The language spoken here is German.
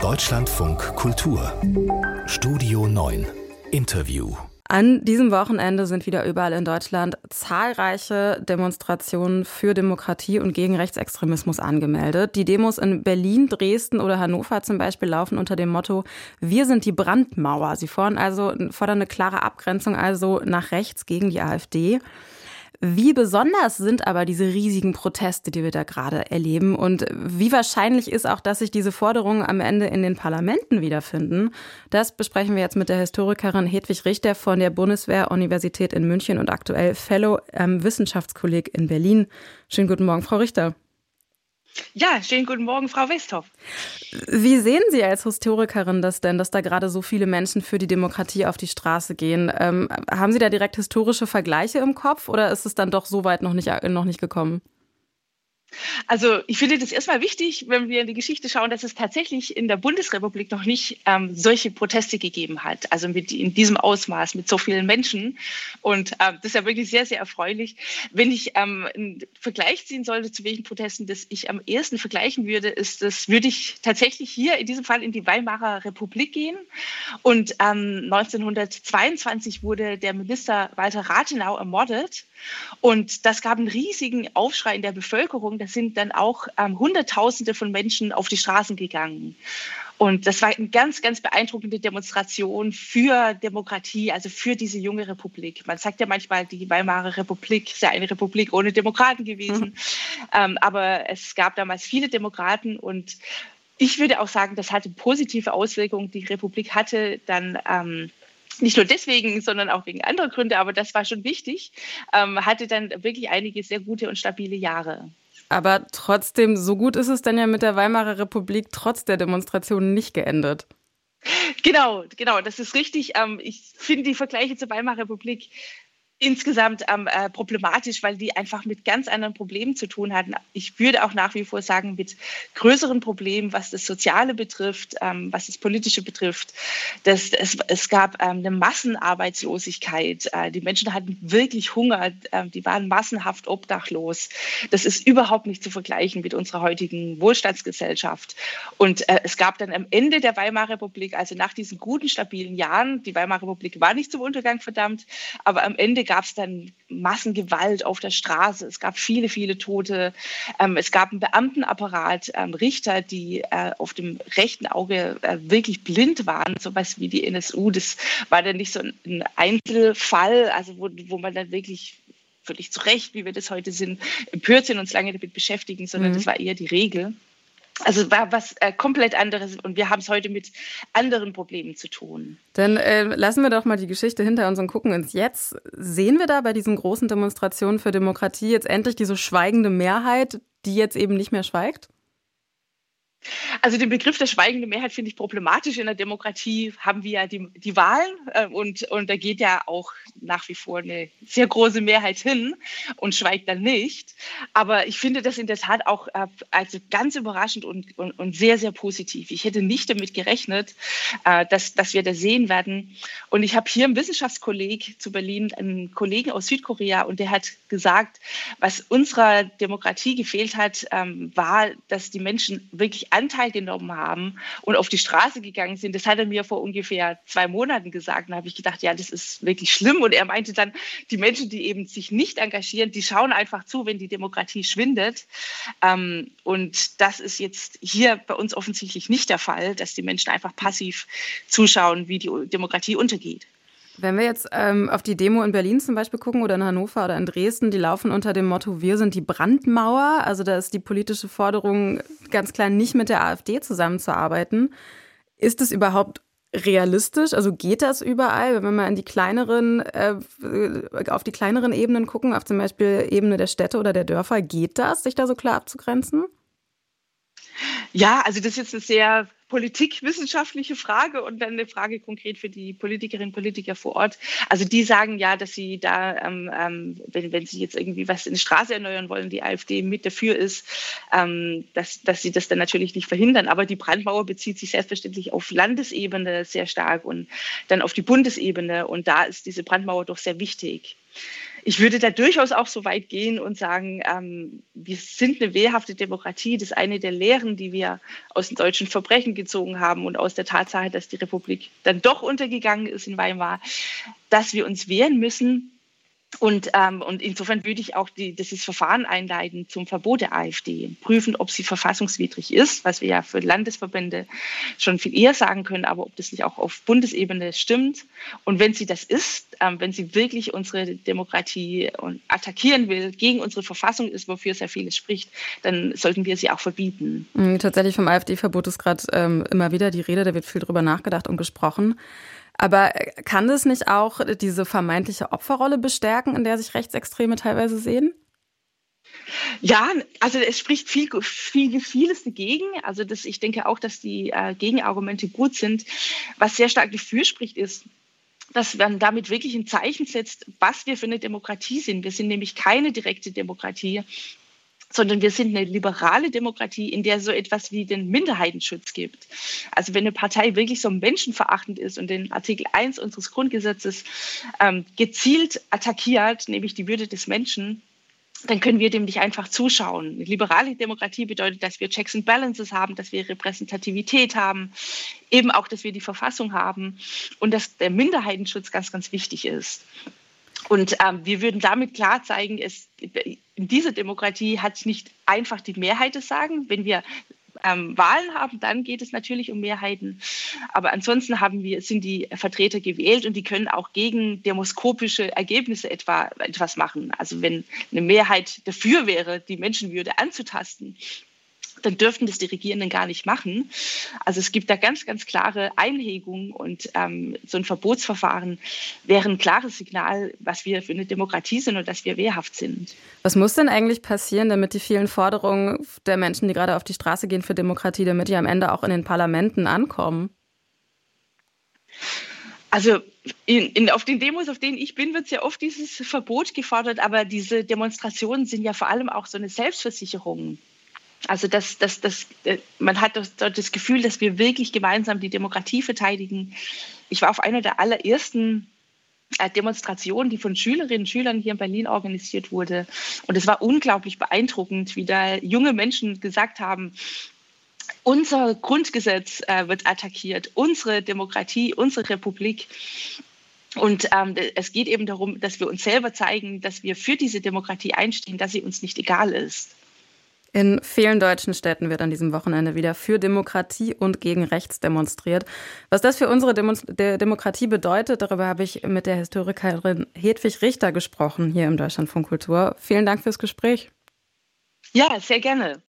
Deutschlandfunk Kultur Studio 9 Interview an diesem Wochenende sind wieder überall in Deutschland zahlreiche Demonstrationen für Demokratie und gegen Rechtsextremismus angemeldet. Die Demos in Berlin, Dresden oder Hannover zum Beispiel laufen unter dem Motto Wir sind die Brandmauer. Sie fordern also fordern eine klare Abgrenzung also nach rechts gegen die AfD. Wie besonders sind aber diese riesigen Proteste, die wir da gerade erleben? Und wie wahrscheinlich ist auch, dass sich diese Forderungen am Ende in den Parlamenten wiederfinden? Das besprechen wir jetzt mit der Historikerin Hedwig Richter von der Bundeswehr-Universität in München und aktuell Fellow am Wissenschaftskolleg in Berlin. Schönen guten Morgen, Frau Richter. Ja, schönen guten Morgen, Frau Westhoff. Wie sehen Sie als Historikerin das denn, dass da gerade so viele Menschen für die Demokratie auf die Straße gehen? Ähm, haben Sie da direkt historische Vergleiche im Kopf oder ist es dann doch so weit noch nicht, noch nicht gekommen? Also ich finde das erstmal wichtig, wenn wir in die Geschichte schauen, dass es tatsächlich in der Bundesrepublik noch nicht ähm, solche Proteste gegeben hat. Also mit in diesem Ausmaß, mit so vielen Menschen. Und ähm, das ist ja wirklich sehr, sehr erfreulich. Wenn ich ähm, einen Vergleich ziehen sollte, zu welchen Protesten das ich am ersten vergleichen würde, ist das, würde ich tatsächlich hier in diesem Fall in die Weimarer Republik gehen. Und ähm, 1922 wurde der Minister Walter Rathenau ermordet. Und das gab einen riesigen Aufschrei in der Bevölkerung. Da sind dann auch ähm, Hunderttausende von Menschen auf die Straßen gegangen. Und das war eine ganz, ganz beeindruckende Demonstration für Demokratie, also für diese junge Republik. Man sagt ja manchmal, die Weimarer Republik sei eine Republik ohne Demokraten gewesen. Mhm. Ähm, aber es gab damals viele Demokraten und ich würde auch sagen, das hatte positive Auswirkungen. Die Republik hatte dann ähm, nicht nur deswegen, sondern auch wegen anderer Gründe, aber das war schon wichtig, ähm, hatte dann wirklich einige sehr gute und stabile Jahre. Aber trotzdem, so gut ist es dann ja mit der Weimarer Republik trotz der Demonstrationen nicht geendet. Genau, genau, das ist richtig. Ähm, ich finde die Vergleiche zur Weimarer Republik insgesamt ähm, äh, problematisch, weil die einfach mit ganz anderen Problemen zu tun hatten. Ich würde auch nach wie vor sagen, mit größeren Problemen, was das Soziale betrifft, ähm, was das Politische betrifft. Das, es, es gab ähm, eine Massenarbeitslosigkeit. Äh, die Menschen hatten wirklich Hunger. Äh, die waren massenhaft obdachlos. Das ist überhaupt nicht zu vergleichen mit unserer heutigen Wohlstandsgesellschaft. Und äh, es gab dann am Ende der Weimarer Republik, also nach diesen guten, stabilen Jahren, die Weimarer Republik war nicht zum Untergang verdammt, aber am Ende gab es dann Massengewalt auf der Straße. Es gab viele, viele Tote. Ähm, es gab einen Beamtenapparat, ähm, Richter, die äh, auf dem rechten Auge äh, wirklich blind waren, sowas wie die NSU. Das war dann nicht so ein Einzelfall, also wo, wo man dann wirklich völlig zu Recht, wie wir das heute sind, empört sind, uns lange damit beschäftigen, sondern mhm. das war eher die Regel. Also war was äh, komplett anderes und wir haben es heute mit anderen Problemen zu tun. Dann äh, lassen wir doch mal die Geschichte hinter uns und gucken ins Jetzt. Sehen wir da bei diesen großen Demonstrationen für Demokratie jetzt endlich diese schweigende Mehrheit, die jetzt eben nicht mehr schweigt? Also den Begriff der schweigenden Mehrheit finde ich problematisch. In der Demokratie haben wir ja die, die Wahlen äh, und, und da geht ja auch nach wie vor eine sehr große Mehrheit hin und schweigt dann nicht. Aber ich finde das in der Tat auch äh, also ganz überraschend und, und, und sehr, sehr positiv. Ich hätte nicht damit gerechnet, äh, dass, dass wir das sehen werden. Und ich habe hier im Wissenschaftskolleg zu Berlin einen Kollegen aus Südkorea und der hat gesagt, was unserer Demokratie gefehlt hat, ähm, war, dass die Menschen wirklich Anteil genommen haben und auf die Straße gegangen sind. Das hat er mir vor ungefähr zwei Monaten gesagt. Da habe ich gedacht, ja, das ist wirklich schlimm. Und er meinte dann, die Menschen, die eben sich nicht engagieren, die schauen einfach zu, wenn die Demokratie schwindet. Ähm, und das ist jetzt hier bei uns offensichtlich nicht der Fall, dass die Menschen einfach passiv zuschauen, wie die Demokratie untergeht. Wenn wir jetzt ähm, auf die Demo in Berlin zum Beispiel gucken oder in Hannover oder in Dresden, die laufen unter dem Motto, wir sind die Brandmauer. Also da ist die politische Forderung ganz klar nicht mit der AfD zusammenzuarbeiten. Ist es überhaupt realistisch? Also geht das überall? Wenn wir mal in die kleineren, äh, auf die kleineren Ebenen gucken, auf zum Beispiel Ebene der Städte oder der Dörfer, geht das, sich da so klar abzugrenzen? Ja, also das ist jetzt eine sehr politikwissenschaftliche Frage und dann eine Frage konkret für die Politikerinnen und Politiker vor Ort. Also die sagen ja, dass sie da, ähm, ähm, wenn, wenn sie jetzt irgendwie was in der Straße erneuern wollen, die AfD mit dafür ist, ähm, dass, dass sie das dann natürlich nicht verhindern. Aber die Brandmauer bezieht sich selbstverständlich auf Landesebene sehr stark und dann auf die Bundesebene. Und da ist diese Brandmauer doch sehr wichtig. Ich würde da durchaus auch so weit gehen und sagen, ähm, wir sind eine wehrhafte Demokratie. Das ist eine der Lehren, die wir aus den deutschen Verbrechen gezogen haben und aus der Tatsache, dass die Republik dann doch untergegangen ist in Weimar, dass wir uns wehren müssen und, ähm, und insofern würde ich auch die, dieses Verfahren einleiten zum Verbot der AfD, prüfen, ob sie verfassungswidrig ist, was wir ja für Landesverbände schon viel eher sagen können, aber ob das nicht auch auf Bundesebene stimmt. Und wenn sie das ist, ähm, wenn sie wirklich unsere Demokratie attackieren will, gegen unsere Verfassung ist, wofür sehr vieles spricht, dann sollten wir sie auch verbieten. Mhm, tatsächlich vom AfD-Verbot ist gerade ähm, immer wieder die Rede, da wird viel drüber nachgedacht und gesprochen. Aber äh, kann das nicht auch diese vermeintliche Opferrolle bestärken, in der sich Rechtsextreme teilweise sehen? Ja, also es spricht viel, viel, vieles dagegen. Also das, ich denke auch, dass die äh, Gegenargumente gut sind. Was sehr stark dafür spricht, ist, dass man damit wirklich ein Zeichen setzt, was wir für eine Demokratie sind. Wir sind nämlich keine direkte Demokratie sondern wir sind eine liberale Demokratie, in der so etwas wie den Minderheitenschutz gibt. Also wenn eine Partei wirklich so menschenverachtend ist und den Artikel 1 unseres Grundgesetzes ähm, gezielt attackiert, nämlich die Würde des Menschen, dann können wir dem nicht einfach zuschauen. Eine liberale Demokratie bedeutet, dass wir Checks and Balances haben, dass wir Repräsentativität haben, eben auch, dass wir die Verfassung haben und dass der Minderheitenschutz ganz, ganz wichtig ist. Und ähm, wir würden damit klar zeigen, es, in dieser Demokratie hat nicht einfach die Mehrheit das Sagen. Wenn wir ähm, Wahlen haben, dann geht es natürlich um Mehrheiten. Aber ansonsten haben wir, sind die Vertreter gewählt und die können auch gegen demoskopische Ergebnisse etwa etwas machen. Also wenn eine Mehrheit dafür wäre, die Menschenwürde anzutasten, dann dürften das die Regierenden gar nicht machen. Also es gibt da ganz, ganz klare Einhegungen und ähm, so ein Verbotsverfahren wäre ein klares Signal, was wir für eine Demokratie sind und dass wir wehrhaft sind. Was muss denn eigentlich passieren, damit die vielen Forderungen der Menschen, die gerade auf die Straße gehen für Demokratie, damit die am Ende auch in den Parlamenten ankommen? Also in, in, auf den Demos, auf denen ich bin, wird ja oft dieses Verbot gefordert, aber diese Demonstrationen sind ja vor allem auch so eine Selbstversicherung also das, das, das, äh, man hat dort das Gefühl, dass wir wirklich gemeinsam die Demokratie verteidigen. Ich war auf einer der allerersten äh, Demonstrationen, die von Schülerinnen und Schülern hier in Berlin organisiert wurde. Und es war unglaublich beeindruckend, wie da junge Menschen gesagt haben, unser Grundgesetz äh, wird attackiert, unsere Demokratie, unsere Republik. Und ähm, es geht eben darum, dass wir uns selber zeigen, dass wir für diese Demokratie einstehen, dass sie uns nicht egal ist. In vielen deutschen Städten wird an diesem Wochenende wieder für Demokratie und gegen Rechts demonstriert. Was das für unsere Demo Demokratie bedeutet, darüber habe ich mit der Historikerin Hedwig Richter gesprochen hier im Deutschlandfunk Kultur. Vielen Dank fürs Gespräch. Ja, sehr gerne.